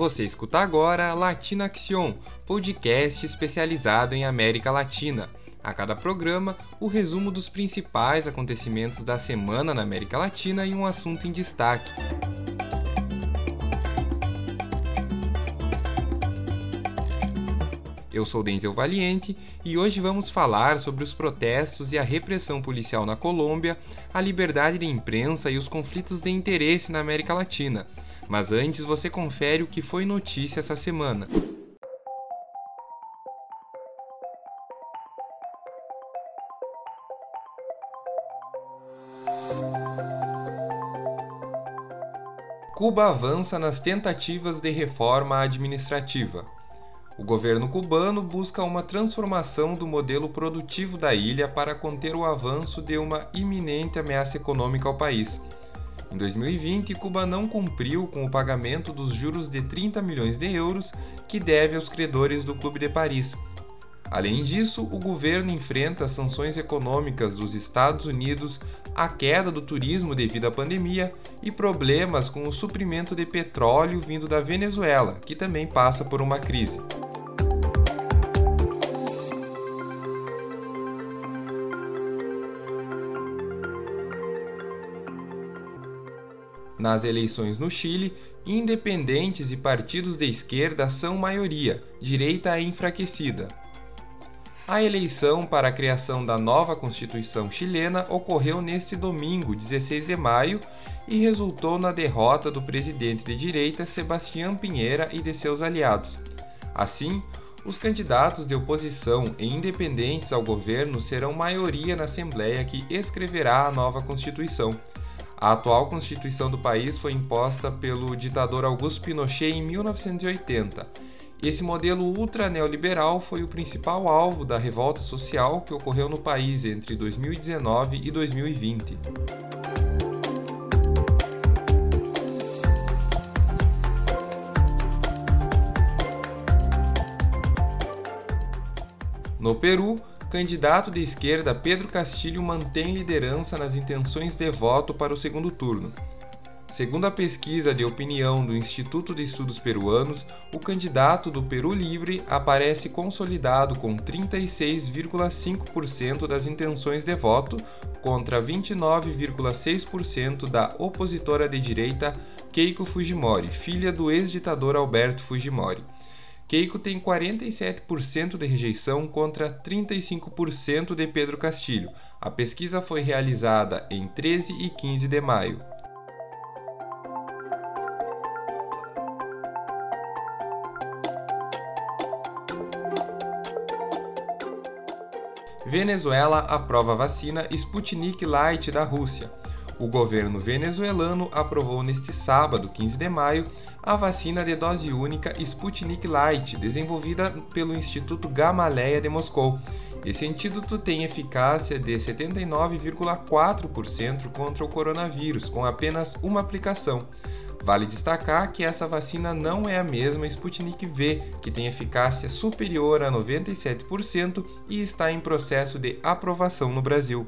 Você escuta agora Latina Action, podcast especializado em América Latina. A cada programa, o resumo dos principais acontecimentos da semana na América Latina e um assunto em destaque. Eu sou Denzel Valiente e hoje vamos falar sobre os protestos e a repressão policial na Colômbia, a liberdade de imprensa e os conflitos de interesse na América Latina. Mas antes você confere o que foi notícia essa semana. Cuba avança nas tentativas de reforma administrativa. O governo cubano busca uma transformação do modelo produtivo da ilha para conter o avanço de uma iminente ameaça econômica ao país. Em 2020, Cuba não cumpriu com o pagamento dos juros de 30 milhões de euros que deve aos credores do Clube de Paris. Além disso, o governo enfrenta sanções econômicas dos Estados Unidos, a queda do turismo devido à pandemia e problemas com o suprimento de petróleo vindo da Venezuela, que também passa por uma crise. Nas eleições no Chile, independentes e partidos de esquerda são maioria, direita é enfraquecida. A eleição para a criação da nova Constituição chilena ocorreu neste domingo, 16 de maio, e resultou na derrota do presidente de direita Sebastião Pinheira e de seus aliados. Assim, os candidatos de oposição e independentes ao governo serão maioria na Assembleia que escreverá a nova Constituição. A atual Constituição do país foi imposta pelo ditador Augusto Pinochet em 1980. Esse modelo ultra-neoliberal foi o principal alvo da revolta social que ocorreu no país entre 2019 e 2020. No Peru, candidato de esquerda Pedro Castilho mantém liderança nas intenções de voto para o segundo turno. Segundo a pesquisa de opinião do Instituto de Estudos Peruanos, o candidato do Peru Livre aparece consolidado com 36,5% das intenções de voto contra 29,6% da opositora de direita Keiko Fujimori, filha do ex-ditador Alberto Fujimori. Keiko tem 47% de rejeição contra 35% de Pedro Castilho. A pesquisa foi realizada em 13 e 15 de maio. Venezuela aprova vacina Sputnik Light da Rússia. O governo venezuelano aprovou neste sábado, 15 de maio, a vacina de dose única Sputnik Light, desenvolvida pelo Instituto Gamaleya de Moscou. Esse antídoto tem eficácia de 79,4% contra o coronavírus, com apenas uma aplicação. Vale destacar que essa vacina não é a mesma Sputnik V, que tem eficácia superior a 97% e está em processo de aprovação no Brasil.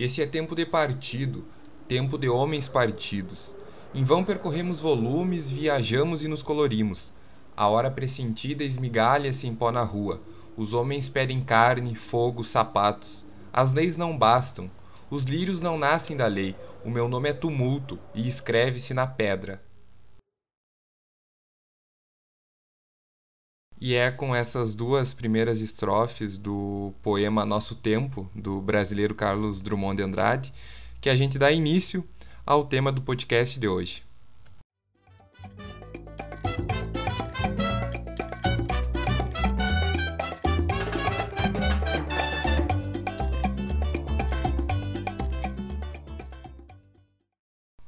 Esse é tempo de partido, tempo de homens partidos. Em vão percorremos volumes, viajamos e nos colorimos. A hora pressentida esmigalha-se em pó na rua. Os homens pedem carne, fogo, sapatos. As leis não bastam. Os lírios não nascem da lei. O meu nome é tumulto e escreve-se na pedra. E é com essas duas primeiras estrofes do poema Nosso Tempo, do brasileiro Carlos Drummond de Andrade, que a gente dá início ao tema do podcast de hoje.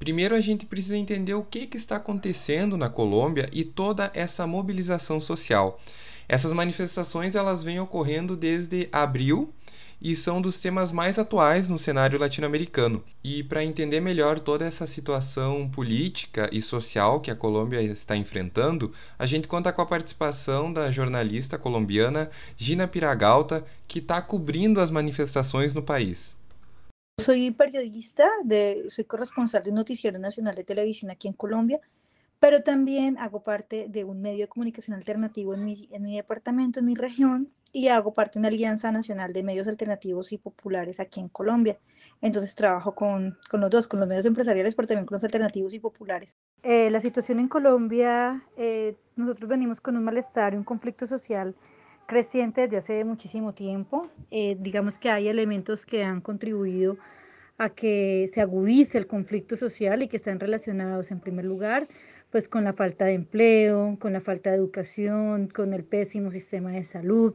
Primeiro a gente precisa entender o que, que está acontecendo na Colômbia e toda essa mobilização social. Essas manifestações elas vêm ocorrendo desde abril e são dos temas mais atuais no cenário latino-americano. E para entender melhor toda essa situação política e social que a Colômbia está enfrentando, a gente conta com a participação da jornalista colombiana Gina Piragalta, que está cobrindo as manifestações no país. Soy periodista, soy corresponsal de un noticiero nacional de televisión aquí en Colombia pero también hago parte de un medio de comunicación alternativo en mi, en mi departamento, en mi región, y hago parte de una alianza nacional de medios alternativos y populares aquí en Colombia. Entonces trabajo con, con los dos, con los medios empresariales, pero también con los alternativos y populares. Eh, la situación en Colombia, eh, nosotros venimos con un malestar y un conflicto social creciente desde hace muchísimo tiempo. Eh, digamos que hay elementos que han contribuido a que se agudice el conflicto social y que están relacionados en primer lugar pues con la falta de empleo, con la falta de educación, con el pésimo sistema de salud.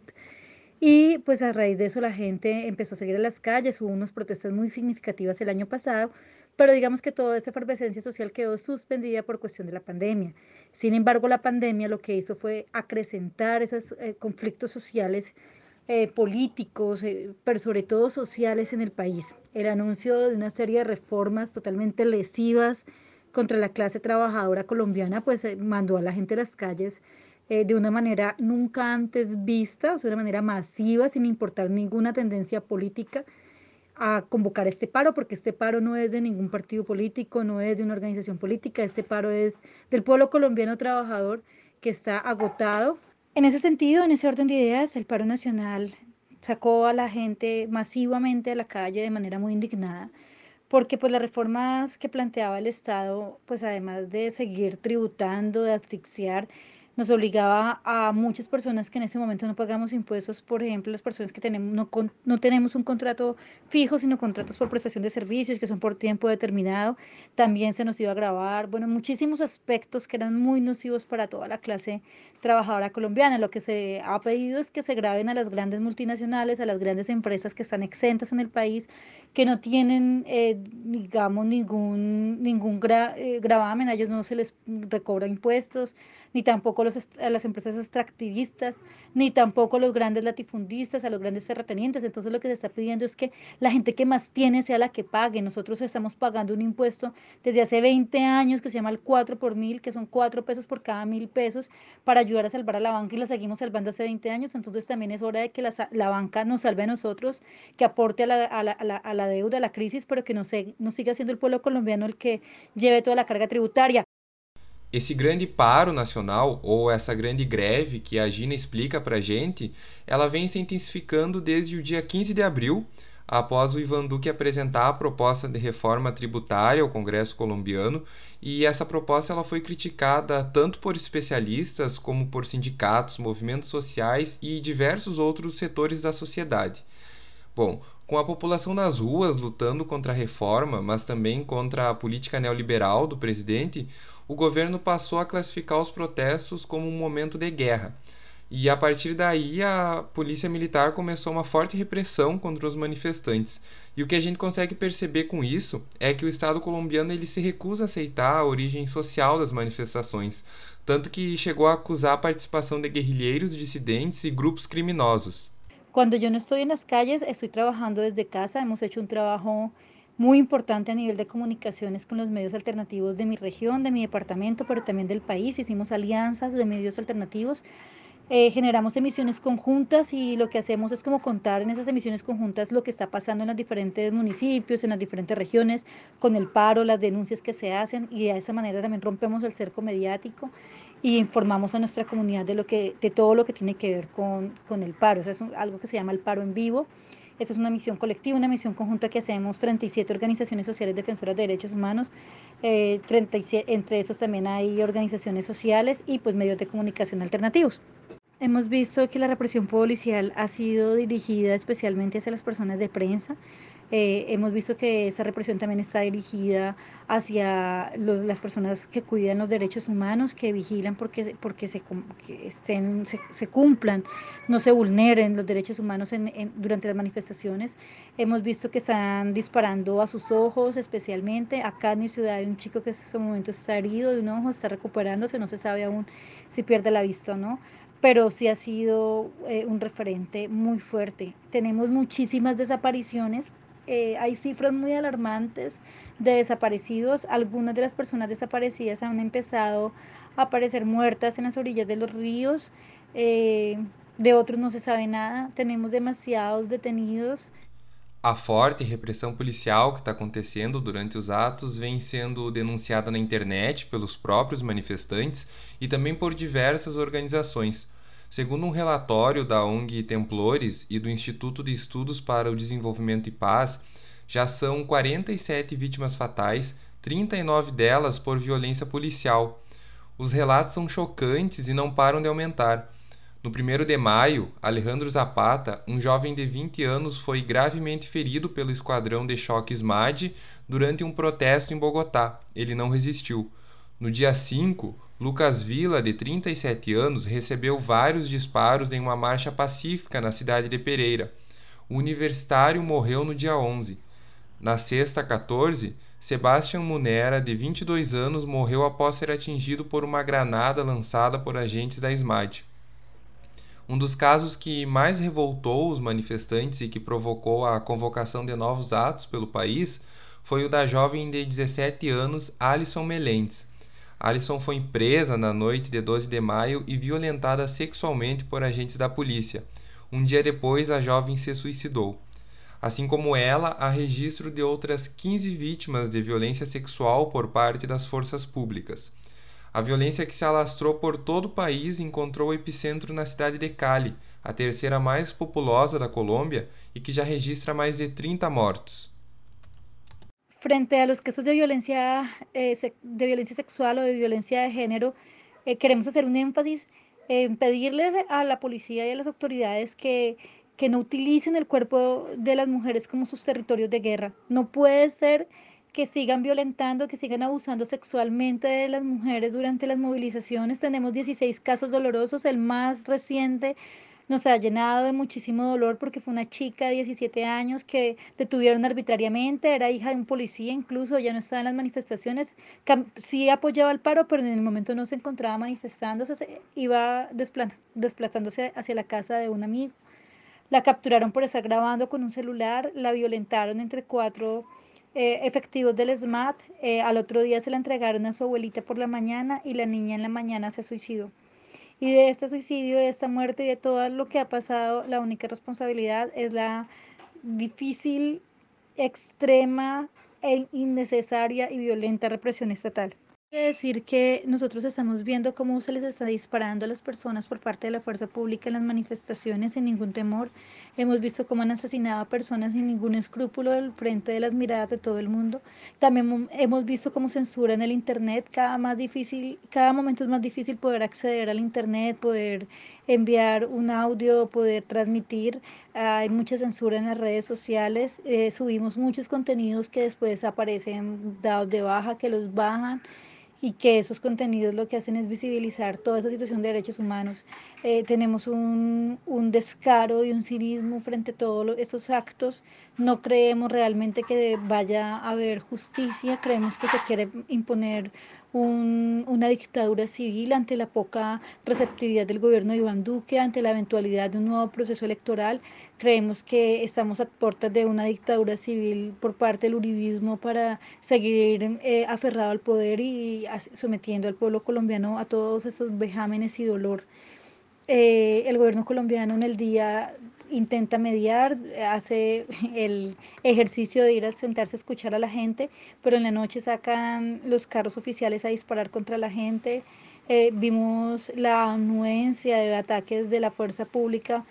Y pues a raíz de eso la gente empezó a seguir a las calles, hubo unas protestas muy significativas el año pasado, pero digamos que toda esa efervescencia social quedó suspendida por cuestión de la pandemia. Sin embargo, la pandemia lo que hizo fue acrecentar esos eh, conflictos sociales, eh, políticos, eh, pero sobre todo sociales en el país. El anuncio de una serie de reformas totalmente lesivas, contra la clase trabajadora colombiana, pues mandó a la gente a las calles de una manera nunca antes vista, de una manera masiva, sin importar ninguna tendencia política, a convocar este paro, porque este paro no es de ningún partido político, no es de una organización política, este paro es del pueblo colombiano trabajador que está agotado. En ese sentido, en ese orden de ideas, el paro nacional sacó a la gente masivamente a la calle de manera muy indignada porque pues las reformas que planteaba el Estado, pues además de seguir tributando, de asfixiar, nos obligaba a muchas personas que en ese momento no pagamos impuestos, por ejemplo, las personas que tenemos, no, no tenemos un contrato fijo, sino contratos por prestación de servicios que son por tiempo determinado, también se nos iba a grabar, bueno, muchísimos aspectos que eran muy nocivos para toda la clase trabajadora colombiana. Lo que se ha pedido es que se graben a las grandes multinacionales, a las grandes empresas que están exentas en el país, que no tienen, eh, digamos, ningún, ningún eh, gravamen, a ellos no se les recobra impuestos, ni tampoco los, a las empresas extractivistas, ni tampoco a los grandes latifundistas, a los grandes terratenientes. Entonces lo que se está pidiendo es que la gente que más tiene sea la que pague. Nosotros estamos pagando un impuesto desde hace 20 años que se llama el 4 por mil, que son 4 pesos por cada mil pesos, para ayudar a salvar a la banca y la seguimos salvando hace 20 años. Entonces también es hora de que la, la banca nos salve a nosotros, que aporte a la, a la, a la, deuda, a la crisis, pero que no, se, no siga siendo el pueblo colombiano el que lleve toda la carga tributaria. Esse grande paro nacional, ou essa grande greve que a Gina explica para a gente, ela vem se intensificando desde o dia 15 de abril, após o Ivan Duque apresentar a proposta de reforma tributária ao Congresso colombiano, e essa proposta ela foi criticada tanto por especialistas como por sindicatos, movimentos sociais e diversos outros setores da sociedade. Bom, com a população nas ruas lutando contra a reforma, mas também contra a política neoliberal do presidente, o governo passou a classificar os protestos como um momento de guerra. E a partir daí a polícia militar começou uma forte repressão contra os manifestantes. E o que a gente consegue perceber com isso é que o Estado colombiano ele se recusa a aceitar a origem social das manifestações, tanto que chegou a acusar a participação de guerrilheiros, dissidentes e grupos criminosos. Quando eu não estou nas calles, estou trabalhando desde casa, hemos hecho um trabalho muy importante a nivel de comunicaciones con los medios alternativos de mi región, de mi departamento, pero también del país. Hicimos alianzas de medios alternativos, eh, generamos emisiones conjuntas y lo que hacemos es como contar en esas emisiones conjuntas lo que está pasando en los diferentes municipios, en las diferentes regiones, con el paro, las denuncias que se hacen y de esa manera también rompemos el cerco mediático y informamos a nuestra comunidad de, lo que, de todo lo que tiene que ver con, con el paro. Eso es algo que se llama el paro en vivo esta es una misión colectiva, una misión conjunta que hacemos 37 organizaciones sociales defensoras de derechos humanos. Eh, 37, entre esos también hay organizaciones sociales y pues medios de comunicación alternativos. Hemos visto que la represión policial ha sido dirigida especialmente hacia las personas de prensa, eh, hemos visto que esa represión también está dirigida hacia los, las personas que cuidan los derechos humanos, que vigilan porque, porque se, estén, se, cumplan, no se vulneren los derechos humanos en, durante las manifestaciones. Hemos visto que están disparando a sus ojos, especialmente acá en mi ciudad hay un chico que en este momento está herido de un ojo, está recuperándose, no se sabe aún si pierde la vista o no pero sí ha sido eh, un referente muy fuerte. Tenemos muchísimas desapariciones, eh, hay cifras muy alarmantes de desaparecidos. Algunas de las personas desaparecidas han empezado a aparecer muertas en las orillas de los ríos. Eh, de outros não se sabe nada. Temos demasiados detenidos. A forte repressão policial que está acontecendo durante os atos vem sendo denunciada na internet pelos próprios manifestantes e também por diversas organizações. Segundo um relatório da ONG Templores e do Instituto de Estudos para o Desenvolvimento e Paz, já são 47 vítimas fatais, 39 delas por violência policial. Os relatos são chocantes e não param de aumentar. No 1 de maio, Alejandro Zapata, um jovem de 20 anos, foi gravemente ferido pelo esquadrão de choque SMAD durante um protesto em Bogotá. Ele não resistiu. No dia 5, Lucas Villa, de 37 anos, recebeu vários disparos em uma marcha pacífica na cidade de Pereira. O universitário morreu no dia 11. Na sexta, 14, Sebastian Munera, de 22 anos, morreu após ser atingido por uma granada lançada por agentes da SMAD. Um dos casos que mais revoltou os manifestantes e que provocou a convocação de novos atos pelo país foi o da jovem de 17 anos Alison Melentes. Alison foi presa na noite de 12 de maio e violentada sexualmente por agentes da polícia. Um dia depois, a jovem se suicidou. Assim como ela, há registro de outras 15 vítimas de violência sexual por parte das forças públicas. A violência que se alastrou por todo o país encontrou epicentro na cidade de Cali, a terceira mais populosa da Colômbia e que já registra mais de 30 mortos. Frente a los casos de violencia, eh, de violencia sexual o de violencia de género, eh, queremos hacer un énfasis en pedirle a la policía y a las autoridades que, que no utilicen el cuerpo de las mujeres como sus territorios de guerra. No puede ser que sigan violentando, que sigan abusando sexualmente de las mujeres durante las movilizaciones. Tenemos 16 casos dolorosos, el más reciente nos ha llenado de muchísimo dolor porque fue una chica de 17 años que detuvieron arbitrariamente, era hija de un policía, incluso ya no estaba en las manifestaciones, sí apoyaba el paro, pero en el momento no se encontraba manifestándose, iba desplazándose hacia la casa de un amigo. La capturaron por estar grabando con un celular, la violentaron entre cuatro eh, efectivos del SMAT, eh, al otro día se la entregaron a su abuelita por la mañana y la niña en la mañana se suicidó. Y de este suicidio, de esta muerte y de todo lo que ha pasado, la única responsabilidad es la difícil, extrema e innecesaria y violenta represión estatal decir que nosotros estamos viendo cómo se les está disparando a las personas por parte de la fuerza pública en las manifestaciones sin ningún temor. Hemos visto cómo han asesinado a personas sin ningún escrúpulo al frente de las miradas de todo el mundo. También hemos visto cómo censuran el internet, cada más difícil, cada momento es más difícil poder acceder al internet, poder enviar un audio, poder transmitir. Hay mucha censura en las redes sociales. Eh, subimos muchos contenidos que después aparecen dados de baja, que los bajan y que esos contenidos lo que hacen es visibilizar toda esa situación de derechos humanos. Eh, tenemos un, un, descaro y un cinismo frente a todos estos actos. No creemos realmente que vaya a haber justicia, creemos que se quiere imponer un, una dictadura civil ante la poca receptividad del gobierno de Iván Duque, ante la eventualidad de un nuevo proceso electoral. Creemos que estamos a puertas de una dictadura civil por parte del uribismo para seguir eh, aferrado al poder y sometiendo al pueblo colombiano a todos esos vejámenes y dolor. Eh, el gobierno colombiano en el día intenta mediar, hace el ejercicio de ir a sentarse a escuchar a la gente, pero en la noche sacan los carros oficiales a disparar contra la gente. Eh, vimos la anuencia de ataques de la fuerza pública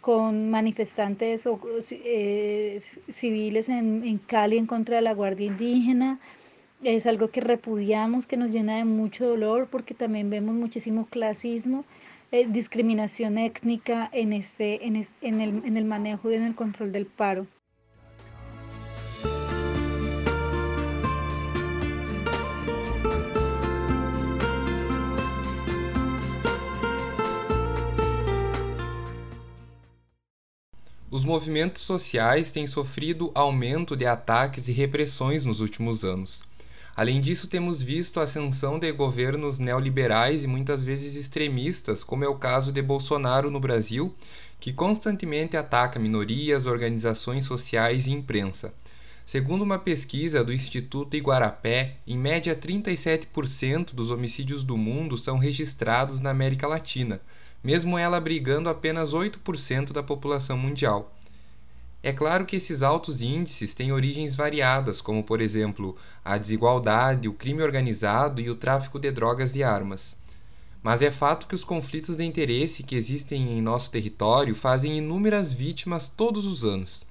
con manifestantes o, eh, civiles en, en Cali en contra de la Guardia Indígena. Es algo que repudiamos, que nos llena de mucho dolor porque también vemos muchísimo clasismo eh, discriminación étnica en, este, en, en, el, en el manejo y en el control del paro. Os movimentos sociais têm sofrido aumento de ataques e repressões nos últimos anos. Além disso, temos visto a ascensão de governos neoliberais e muitas vezes extremistas, como é o caso de Bolsonaro no Brasil, que constantemente ataca minorias, organizações sociais e imprensa. Segundo uma pesquisa do Instituto Iguarapé, em média 37% dos homicídios do mundo são registrados na América Latina, mesmo ela abrigando apenas 8% da população mundial. É claro que esses altos índices têm origens variadas, como, por exemplo, a desigualdade, o crime organizado e o tráfico de drogas e armas. Mas é fato que os conflitos de interesse que existem em nosso território fazem inúmeras vítimas todos os anos.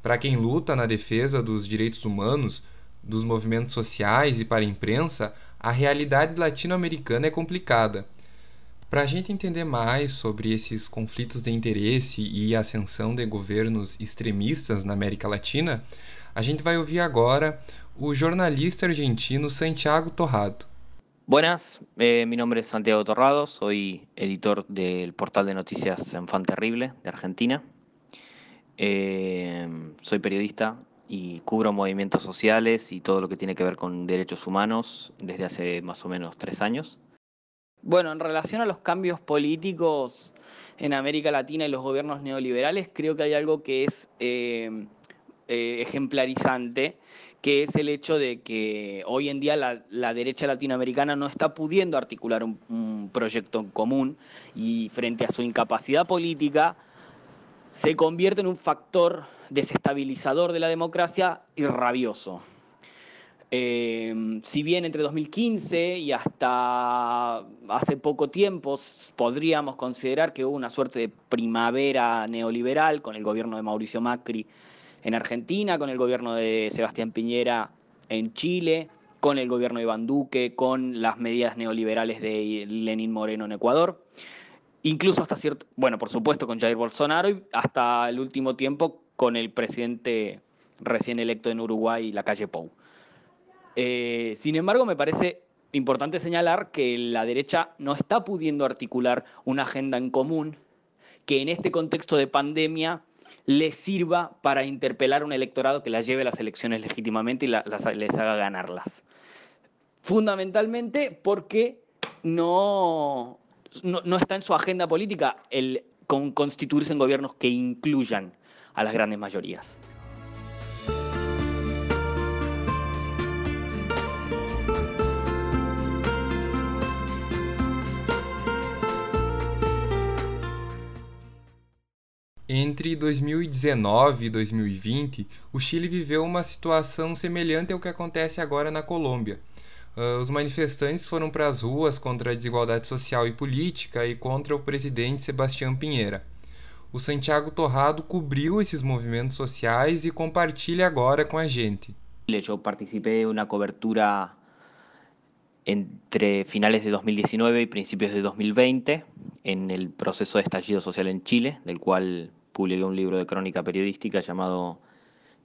Para quem luta na defesa dos direitos humanos, dos movimentos sociais e para a imprensa, a realidade latino-americana é complicada para a gente entender mais sobre esses conflitos de interesse e ascensão de governos extremistas na América Latina, a gente vai ouvir agora o jornalista argentino Santiago Torrado. Buenas, eh, mi nombre es Santiago Torrado, soy editor del portal de noticias Enfant Terrible de Argentina. Eh, soy periodista y cubro movimientos sociales y todo lo que tiene que ver con derechos humanos desde hace más o menos tres años. Bueno, en relación a los cambios políticos en América Latina y los gobiernos neoliberales, creo que hay algo que es eh, eh, ejemplarizante, que es el hecho de que hoy en día la, derecha latinoamericana no está pudiendo articular un, un, proyecto en común y frente a su incapacidad política se convierte en un factor desestabilizador de la democracia y rabioso. Em, si bien entre 2015 y hasta hace poco tiempo podríamos considerar que hubo una suerte de primavera neoliberal con el gobierno de Mauricio Macri en Argentina, con el gobierno de Sebastián Piñera en Chile, con el gobierno de Iván Duque, con las medidas neoliberales de Lenín Moreno en Ecuador, incluso hasta cierto, bueno, por supuesto con Jair Bolsonaro y hasta el último tiempo con el presidente recién electo en Uruguay, la calle Pou. Eh, sin embargo, me parece importante señalar que la derecha no está pudiendo articular una agenda en común que en este contexto de pandemia le sirva para interpelar a un electorado que la lleve a las elecciones legítimamente y les haga ganarlas. Fundamentalmente porque no, no, está en su agenda política el constituirse en gobiernos que incluyan a las grandes mayorías. Entre 2019 e 2020, o Chile viveu uma situação semelhante ao que acontece agora na Colômbia. Uh, os manifestantes foram para as ruas contra a desigualdade social e política e contra o presidente Sebastião Pinheira. O Santiago Torrado cobriu esses movimentos sociais e compartilha agora com a gente. Eu participei de uma cobertura entre finales de 2019 y principios de 2020 en el de estallido social en Chile, del cual publiqué un libro de crónica periodística llamado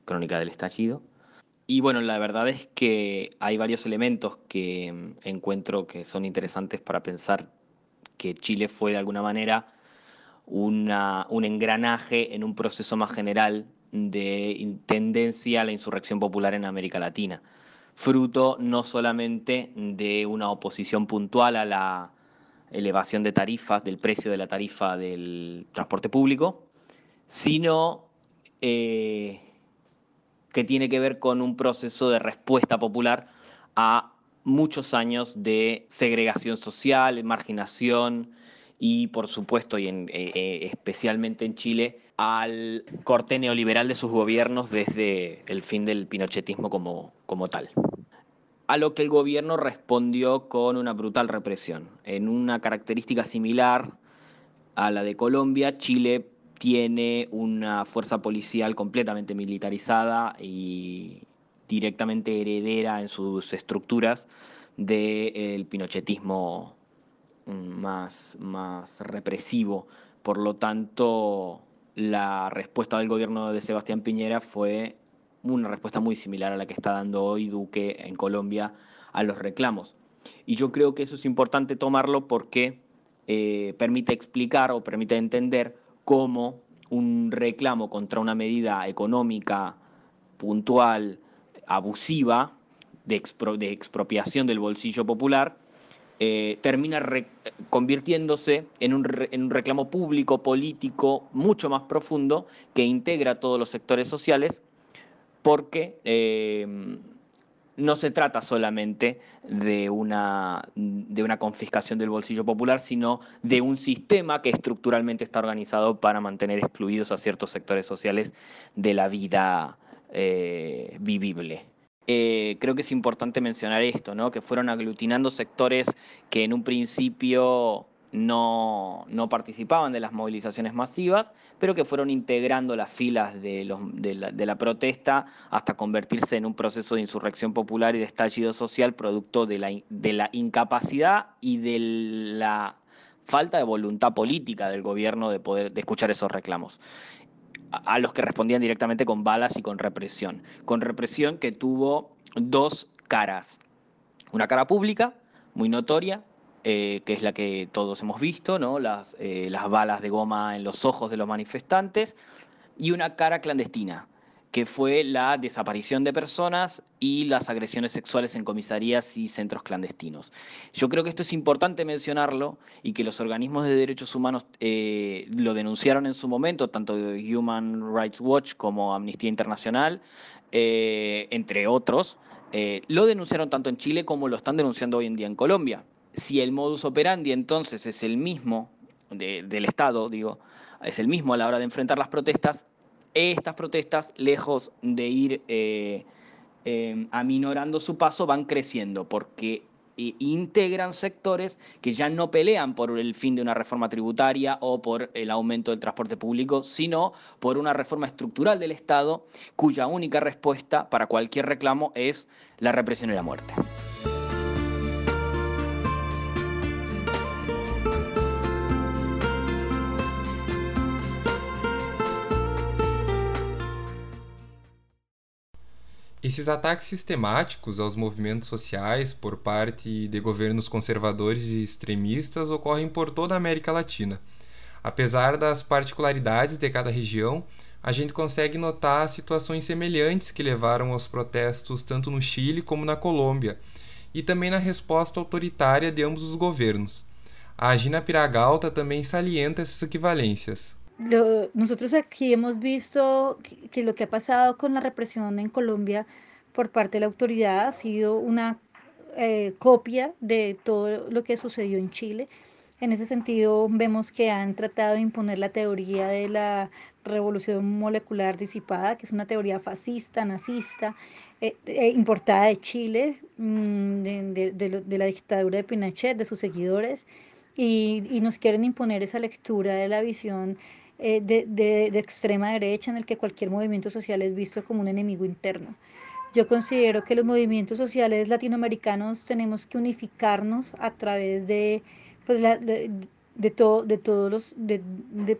Crónica del Estallido. Y bueno, la verdad es que hay varios elementos que mm, encuentro que son interesantes para pensar que Chile fue de alguna manera una, un engranaje en un proceso más general de tendencia a la insurrección popular en América Latina, fruto no solamente de una oposición puntual a la elevación de tarifas, del precio de la tarifa del transporte público, sino eh, que tiene que ver con un proceso de respuesta popular a muchos años de segregación social, marginación y, por supuesto, y eh, eh, especialmente en Chile, al corte neoliberal de sus gobiernos desde el fin del pinochetismo como, como tal. A lo que el gobierno respondió con una brutal represión. En una característica similar a la de Colombia, Chile tiene una fuerza policial completamente militarizada y directamente heredera en sus estructuras del pinochetismo más, más represivo. Por lo tanto, la respuesta del gobierno de Sebastián Piñera fue una respuesta muy similar a la que está dando hoy Duque en Colombia a los reclamos. Y yo creo que eso es importante tomarlo porque eh, permite explicar o permite entender cómo un reclamo contra una medida económica puntual, abusiva, de, expropiación del bolsillo popular, eh, termina convirtiéndose en un, reclamo público, político, mucho más profundo, que integra a todos los sectores sociales, porque eh, no se trata solamente de una, de una confiscación del bolsillo popular, sino de un sistema que estructuralmente está organizado para mantener excluidos a ciertos sectores sociales de la vida eh, vivible. Eh, creo que es importante mencionar esto, ¿no? que fueron aglutinando sectores que en un principio no, participaban de las movilizaciones masivas, pero que fueron integrando las filas de, la, protesta hasta convertirse en un proceso de insurrección popular y de estallido social producto de la, incapacidad y de la falta de voluntad política del gobierno de poder de escuchar esos reclamos a los que respondían directamente con balas y con represión. Con represión que tuvo dos caras. Una cara pública, muy notoria, eh, que es la que todos hemos visto, ¿no? Las, eh, las balas de goma en los ojos de los manifestantes, y una cara clandestina, que fue la desaparición de personas y las agresiones sexuales en comisarías y centros clandestinos. Yo creo que esto es importante mencionarlo y que los organismos de derechos humanos eh, lo denunciaron en su momento, tanto Human Rights Watch como Amnistía Internacional, entre otros, lo denunciaron tanto en Chile como lo están denunciando hoy en día en Colombia si el modus operandi entonces es el mismo del Estado, digo, es el mismo a la hora de enfrentar las protestas, estas protestas, lejos de ir eh, eh, aminorando su paso, van creciendo porque eh, integran sectores que ya no pelean por el fin de una reforma tributaria o por el aumento del transporte público, sino por una reforma estructural del Estado cuya única respuesta para cualquier reclamo es la represión y la muerte. Esses ataques sistemáticos aos movimentos sociais por parte de governos conservadores e extremistas ocorrem por toda a América Latina. Apesar das particularidades de cada região, a gente consegue notar situações semelhantes que levaram aos protestos tanto no Chile como na Colômbia, e também na resposta autoritária de ambos os governos. A Gina Piragalta também salienta essas equivalências. Lo, nosotros aquí hemos visto que, lo que ha pasado con la represión en Colombia por parte de la autoridad ha sido una eh, copia de todo lo que sucedió en Chile. En ese sentido, vemos que han tratado de imponer la teoría de la revolución molecular disipada, que es una teoría fascista, nazista, eh, eh, importada de Chile, mm, de, de, la dictadura de Pinochet, de sus seguidores, y, y nos quieren imponer esa lectura de la visión eh, de, de, extrema derecha en el que cualquier movimiento social es visto como un enemigo interno. Yo considero que los movimientos sociales latinoamericanos tenemos que unificarnos a través de, pues, de, todo, de todos los, de,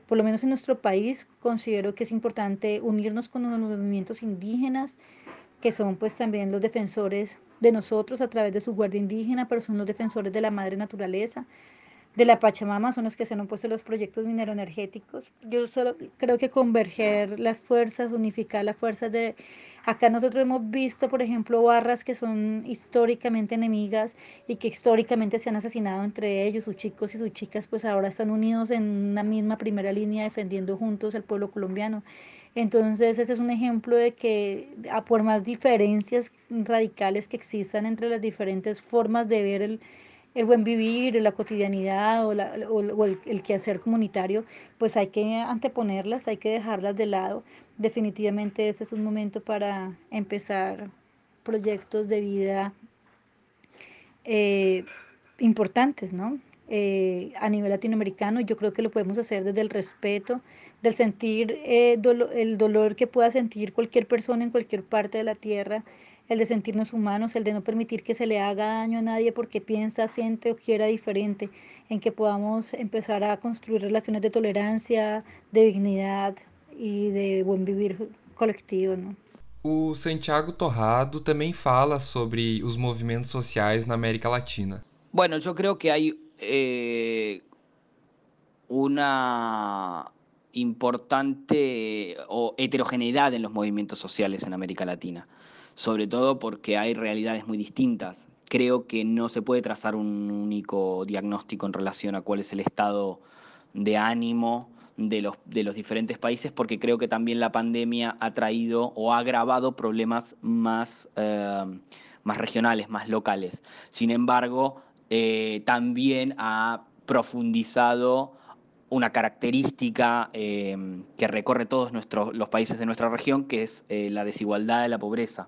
por lo menos en nuestro país, considero que es importante unirnos con los movimientos indígenas, que son pues también los defensores de nosotros a través de su guardia indígena, pero son los defensores de la madre naturaleza, de la Pachamama son los que se han opuesto los proyectos mineroenergéticos. Yo solo creo que converger las fuerzas, unificar las fuerzas de... Acá nosotros hemos visto, por ejemplo, barras que son históricamente enemigas y que históricamente se han asesinado entre ellos, sus chicos y sus chicas, pues ahora están unidos en una misma primera línea defendiendo juntos al pueblo colombiano. Entonces, ese es un ejemplo de que, a por más diferencias radicales que existan entre las diferentes formas de ver el, el buen vivir, la cotidianidad o, la, o, el, el, quehacer comunitario, pues hay que anteponerlas, hay que dejarlas de lado. Definitivamente ese es un momento para empezar proyectos de vida eh, importantes, ¿no? Eh, a nivel latinoamericano, yo creo que lo podemos hacer desde el respeto, del sentir eh, el dolor que pueda sentir cualquier persona en cualquier parte de la tierra, el de sentirnos humanos, el de no permitir que se le haga daño a nadie porque piensa, siente o quiera diferente, en que podamos empezar a construir relaciones de tolerancia, de dignidad y de buen vivir colectivo, ¿no? O Santiago Torrado também fala sobre os movimentos sociais na América Latina. Bueno, yo creo que hay eh, una importante o heterogeneidad en los movimientos sociales en América Latina. Sobre todo porque hay realidades muy distintas. Creo que no se puede trazar un único diagnóstico en relación a cuál es el estado de ánimo de los, de los diferentes países, porque creo que también la pandemia ha traído o ha agravado problemas más, eh, más regionales, más locales. Sin embargo, eh, también ha profundizado una característica eh, que recorre todos nuestros, los países de nuestra región, que es la desigualdad y la pobreza.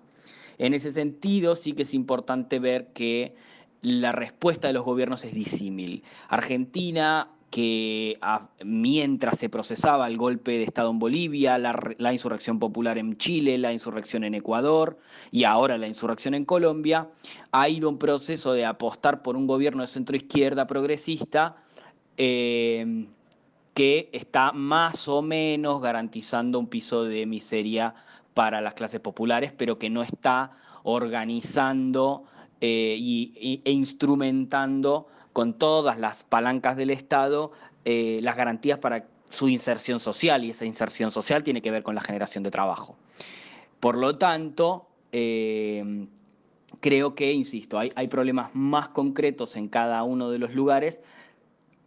En ese sentido, sí que es importante ver que la respuesta de los gobiernos es disímil. Argentina que mientras se procesaba el golpe de Estado en Bolivia, la, insurrección popular en Chile, la insurrección en Ecuador y ahora la insurrección en Colombia, ha ido un proceso de apostar por un gobierno de centro izquierda progresista eh, que está más o menos garantizando un piso de miseria para las clases populares, pero que no está organizando eh, e instrumentando con todas las palancas del Estado eh, las garantías para su inserción social y esa inserción social tiene que ver con la generación de trabajo. Por lo tanto, eh, creo que, insisto, hay, hay problemas más concretos en cada uno de los lugares,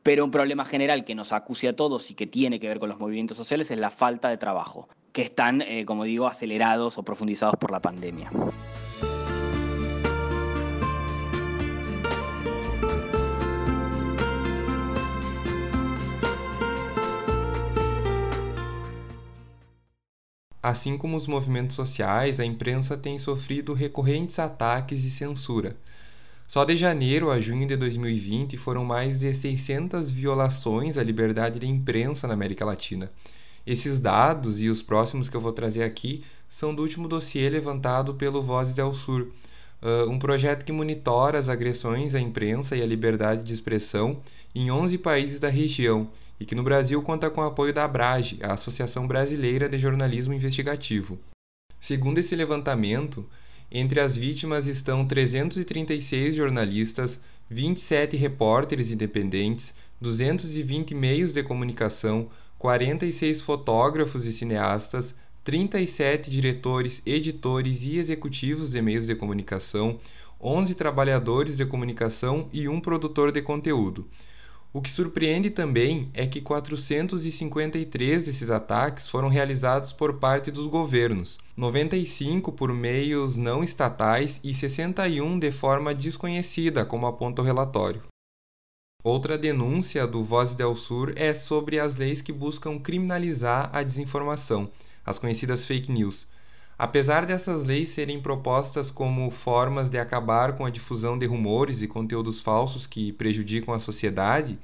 pero un problema general que nos acuse a todos y que tiene que ver con los movimientos sociales es la falta de trabajo, que están, eh, como digo, acelerados o profundizados por la pandemia. Assim como os movimentos sociais, a imprensa tem sofrido recorrentes ataques e censura. Só de janeiro a junho de 2020 foram mais de 600 violações à liberdade de imprensa na América Latina. Esses dados e os próximos que eu vou trazer aqui são do último dossiê levantado pelo Vozes del Sur, um projeto que monitora as agressões à imprensa e à liberdade de expressão em 11 países da região e que no Brasil conta com o apoio da Abrage, a Associação Brasileira de Jornalismo Investigativo. Segundo esse levantamento, entre as vítimas estão 336 jornalistas, 27 repórteres independentes, 220 meios de comunicação, 46 fotógrafos e cineastas, 37 diretores, editores e executivos de meios de comunicação, 11 trabalhadores de comunicação e um produtor de conteúdo. O que surpreende também é que 453 desses ataques foram realizados por parte dos governos, 95 por meios não estatais e 61 de forma desconhecida, como aponta o relatório. Outra denúncia do Voz del Sur é sobre as leis que buscam criminalizar a desinformação, as conhecidas fake news. Apesar dessas leis serem propostas como formas de acabar com a difusão de rumores e conteúdos falsos que prejudicam a sociedade,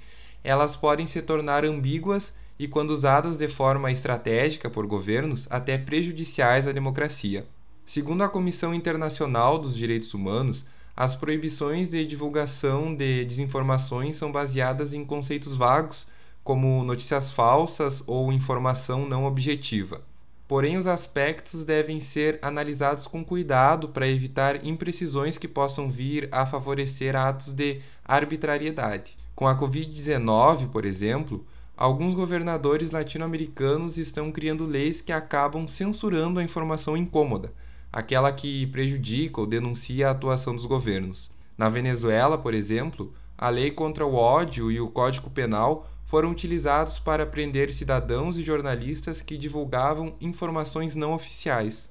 elas podem se tornar ambíguas e, quando usadas de forma estratégica por governos, até prejudiciais à democracia. Segundo a Comissão Internacional dos Direitos Humanos, as proibições de divulgação de desinformações são baseadas em conceitos vagos, como notícias falsas ou informação não objetiva. Porém, os aspectos devem ser analisados com cuidado para evitar imprecisões que possam vir a favorecer atos de arbitrariedade. Com a Covid-19, por exemplo, alguns governadores latino-americanos estão criando leis que acabam censurando a informação incômoda, aquela que prejudica ou denuncia a atuação dos governos. Na Venezuela, por exemplo, a lei contra o ódio e o Código Penal foram utilizados para prender cidadãos e jornalistas que divulgavam informações não oficiais.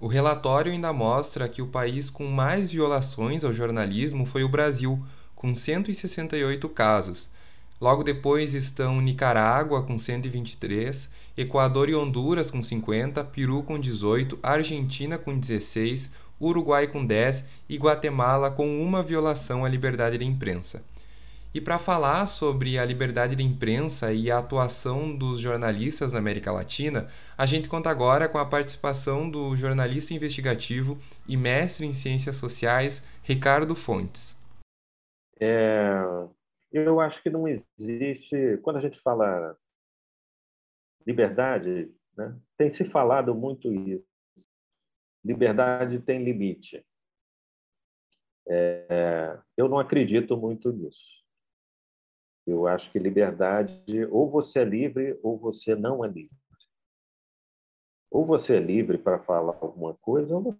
O relatório ainda mostra que o país com mais violações ao jornalismo foi o Brasil, com 168 casos. Logo depois estão Nicarágua, com 123, Equador e Honduras, com 50, Peru, com 18, Argentina, com 16, Uruguai, com 10 e Guatemala, com uma violação à liberdade de imprensa. E para falar sobre a liberdade de imprensa e a atuação dos jornalistas na América Latina, a gente conta agora com a participação do jornalista investigativo e mestre em ciências sociais, Ricardo Fontes. É, eu acho que não existe. Quando a gente fala liberdade, né, tem se falado muito isso. Liberdade tem limite. É, eu não acredito muito nisso. Eu acho que liberdade, ou você é livre ou você não é livre. Ou você é livre para falar alguma coisa, ou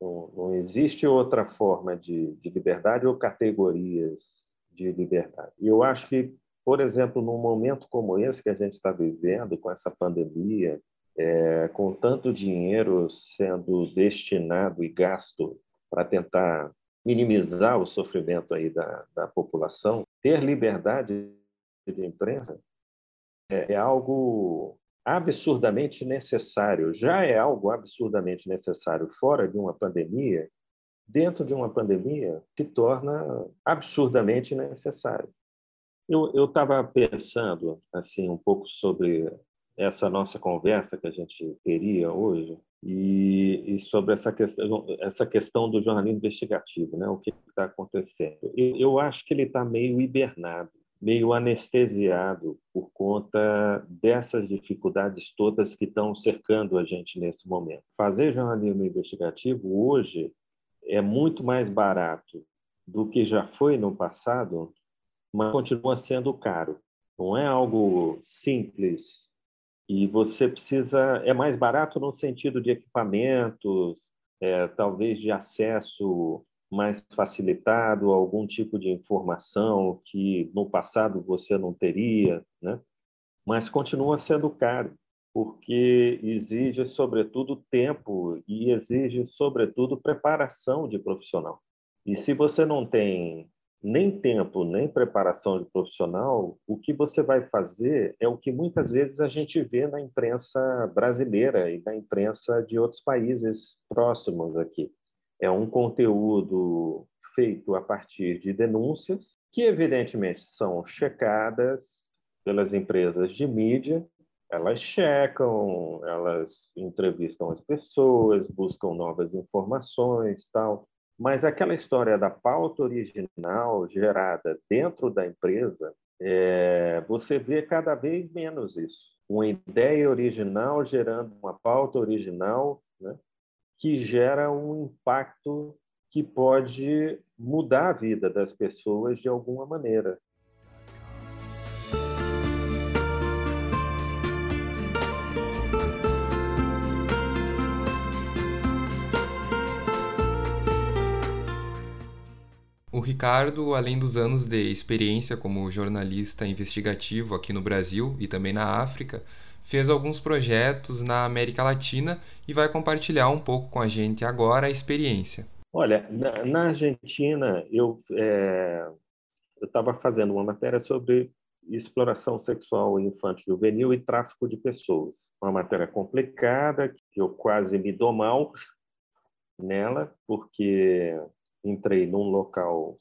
Não, não existe outra forma de, de liberdade ou categorias de liberdade. Eu acho que, por exemplo, num momento como esse que a gente está vivendo, com essa pandemia, é, com tanto dinheiro sendo destinado e gasto para tentar minimizar o sofrimento aí da, da população, ter liberdade de imprensa é, é algo absurdamente necessário. Já é algo absurdamente necessário fora de uma pandemia. Dentro de uma pandemia, se torna absurdamente necessário. Eu estava pensando assim um pouco sobre essa nossa conversa que a gente teria hoje e, e sobre essa questão, essa questão do jornalismo investigativo, né? O que está acontecendo? Eu, eu acho que ele está meio hibernado, meio anestesiado por conta dessas dificuldades todas que estão cercando a gente nesse momento. Fazer jornalismo investigativo hoje é muito mais barato do que já foi no passado, mas continua sendo caro. Não é algo simples e você precisa é mais barato no sentido de equipamentos, é, talvez de acesso mais facilitado algum tipo de informação que no passado você não teria, né? Mas continua sendo caro, porque exige sobretudo tempo e exige sobretudo preparação de profissional. E se você não tem nem tempo, nem preparação de profissional, o que você vai fazer é o que muitas vezes a gente vê na imprensa brasileira e na imprensa de outros países próximos aqui. É um conteúdo feito a partir de denúncias, que evidentemente são checadas pelas empresas de mídia, elas checam, elas entrevistam as pessoas, buscam novas informações, tal. Mas aquela história da pauta original gerada dentro da empresa, é, você vê cada vez menos isso. Uma ideia original gerando uma pauta original né, que gera um impacto que pode mudar a vida das pessoas de alguma maneira. O Ricardo, além dos anos de experiência como jornalista investigativo aqui no Brasil e também na África, fez alguns projetos na América Latina e vai compartilhar um pouco com a gente agora a experiência. Olha, na, na Argentina, eu é, estava fazendo uma matéria sobre exploração sexual infantil juvenil e tráfico de pessoas. Uma matéria complicada, que eu quase me dou mal nela, porque entrei num local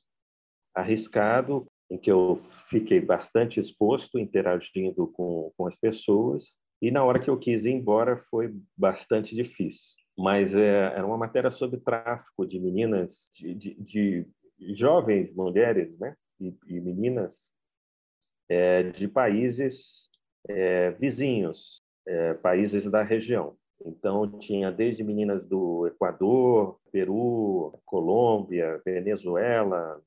arriscado, em que eu fiquei bastante exposto, interagindo com, com as pessoas, e na hora que eu quis ir embora foi bastante difícil. Mas é, era uma matéria sobre tráfico de meninas, de, de, de jovens mulheres né? e, e meninas é, de países é, vizinhos, é, países da região. Então, tinha desde meninas do Equador, Peru, Colômbia, Venezuela,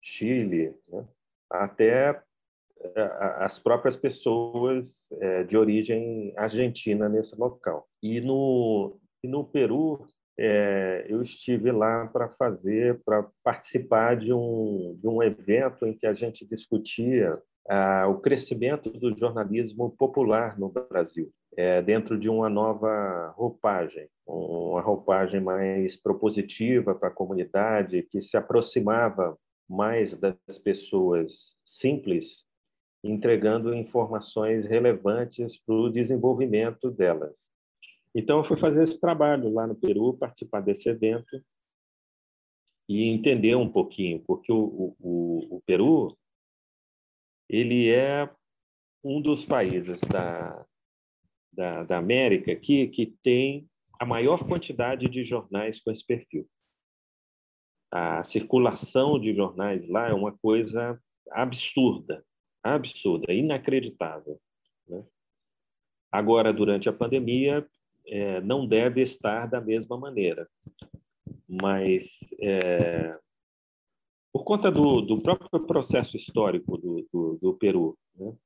Chile, né? até é, as próprias pessoas é, de origem argentina nesse local. E no, e no Peru, é, eu estive lá para fazer, para participar de um, de um evento em que a gente discutia ah, o crescimento do jornalismo popular no Brasil é, dentro de uma nova roupagem, uma roupagem mais propositiva para a comunidade, que se aproximava mais das pessoas simples, entregando informações relevantes para o desenvolvimento delas. Então, eu fui fazer esse trabalho lá no Peru, participar desse evento e entender um pouquinho, porque o, o, o Peru ele é um dos países da, da, da América que, que tem a maior quantidade de jornais com esse perfil. A circulação de jornais lá é uma coisa absurda, absurda, inacreditável. Né? Agora, durante a pandemia, é, não deve estar da mesma maneira, mas é, por conta do, do, próprio processo histórico do, do, do Peru, né?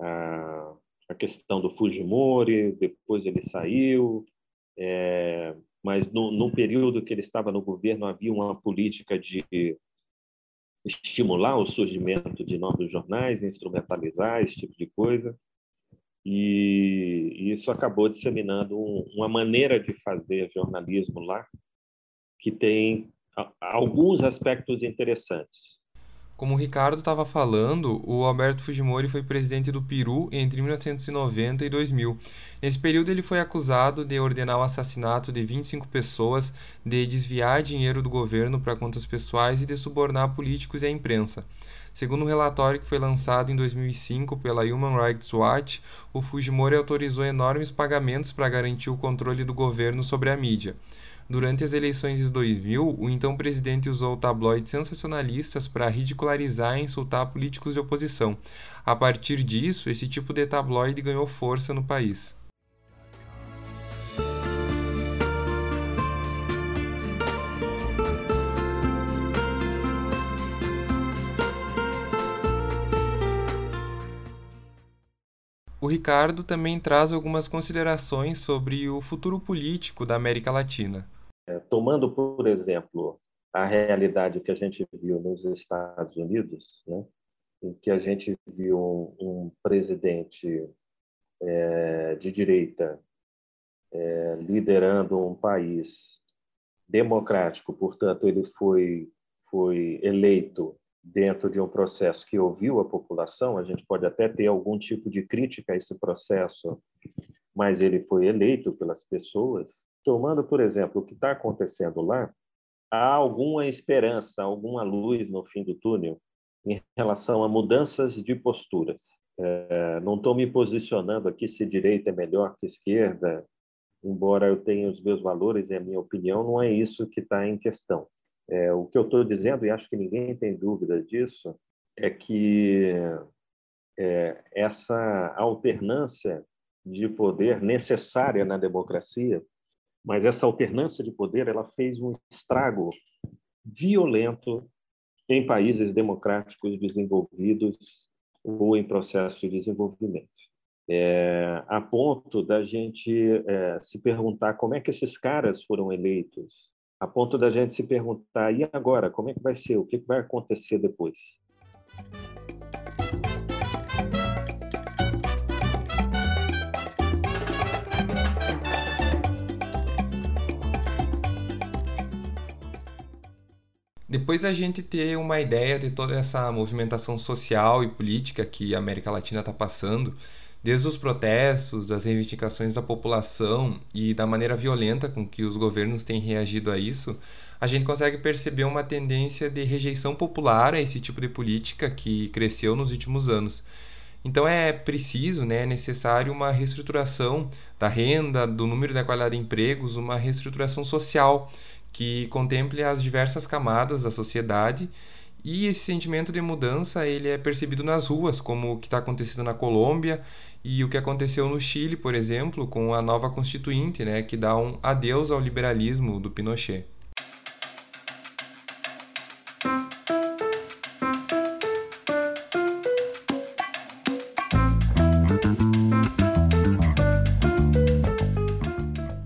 a, a questão do Fujimori, depois ele saiu, é, mas no, no período que ele estava no governo havia uma política de estimular o surgimento de novos jornais, instrumentalizar esse tipo de coisa. E, isso acabou disseminando uma maneira de fazer jornalismo lá que tem alguns aspectos interessantes. Como o Ricardo estava falando, o Alberto Fujimori foi presidente do Peru entre 1990 e 2000. Nesse período, ele foi acusado de ordenar o assassinato de 25 pessoas, de desviar dinheiro do governo para contas pessoais e de subornar políticos e a imprensa. Segundo um relatório que foi lançado em 2005 pela Human Rights Watch, o Fujimori autorizou enormes pagamentos para garantir o controle do governo sobre a mídia. Durante as eleições de 2000, o então presidente usou tabloides sensacionalistas para ridicularizar e insultar políticos de oposição. A partir disso, esse tipo de tabloide ganhou força no país. O Ricardo também traz algumas considerações sobre o futuro político da América Latina. É, tomando, por exemplo, a realidade que a gente viu nos Estados Unidos, né, em que a gente viu um, presidente é, de direita é, liderando um país democrático, portanto, ele foi, foi eleito dentro de um processo que ouviu a população. A gente pode até ter algum tipo de crítica a esse processo, mas ele foi eleito pelas pessoas. Tomando, por exemplo, o que está acontecendo lá, há alguma esperança, alguma luz no fim do túnel em relação a mudanças de posturas. É, não estou me posicionando aqui se direita é melhor que esquerda, embora eu tenha os meus valores e a minha opinião, não é isso que está em questão. É, o que eu estou dizendo, e acho que ninguém tem dúvida disso, é que é, essa alternância de poder necessária na democracia mas essa alternância de poder ela fez um estrago violento em países democráticos desenvolvidos ou em processo de desenvolvimento. É, a ponto da gente é, se perguntar como é que esses caras foram eleitos, a ponto da gente se perguntar e agora como é que vai ser, o que vai acontecer depois. Depois a gente ter uma ideia de toda essa movimentação social e política que a América Latina está passando, desde os protestos, das reivindicações da população e da maneira violenta com que os governos têm reagido a isso, a gente consegue perceber uma tendência de rejeição popular a esse tipo de política que cresceu nos últimos anos. Então é preciso, né, é necessário uma reestruturação da renda, do número da qualidade de empregos, uma reestruturação social que contemple as diversas camadas da sociedade e esse sentimento de mudança ele é percebido nas ruas, como o que está acontecendo na Colômbia e o que aconteceu no Chile, por exemplo, com a nova constituinte, né, que dá um adeus ao liberalismo do Pinochet.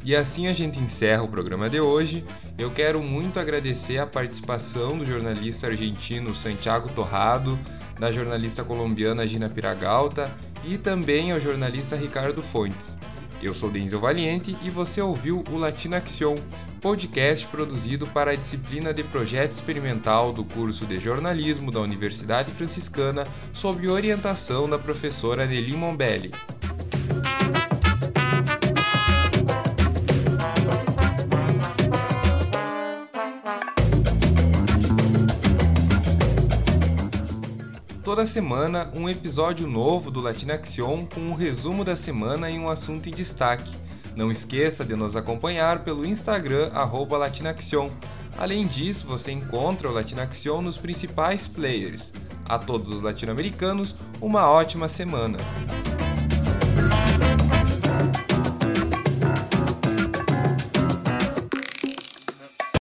E assim a gente encerra o programa de hoje. Eu quero muito agradecer a participação do jornalista argentino Santiago Torrado, da jornalista colombiana Gina Piragalta e também ao jornalista Ricardo Fontes. Eu sou Denzel Valiente e você ouviu o Latina Action, podcast produzido para a disciplina de projeto experimental do curso de jornalismo da Universidade Franciscana sob orientação da professora Nelly Mombelli. Toda semana um episódio novo do Latina Action com um resumo da semana e um assunto em destaque. Não esqueça de nos acompanhar pelo Instagram @latinaction. Além disso, você encontra o Latina Action nos principais players. A todos os latino-americanos, uma ótima semana.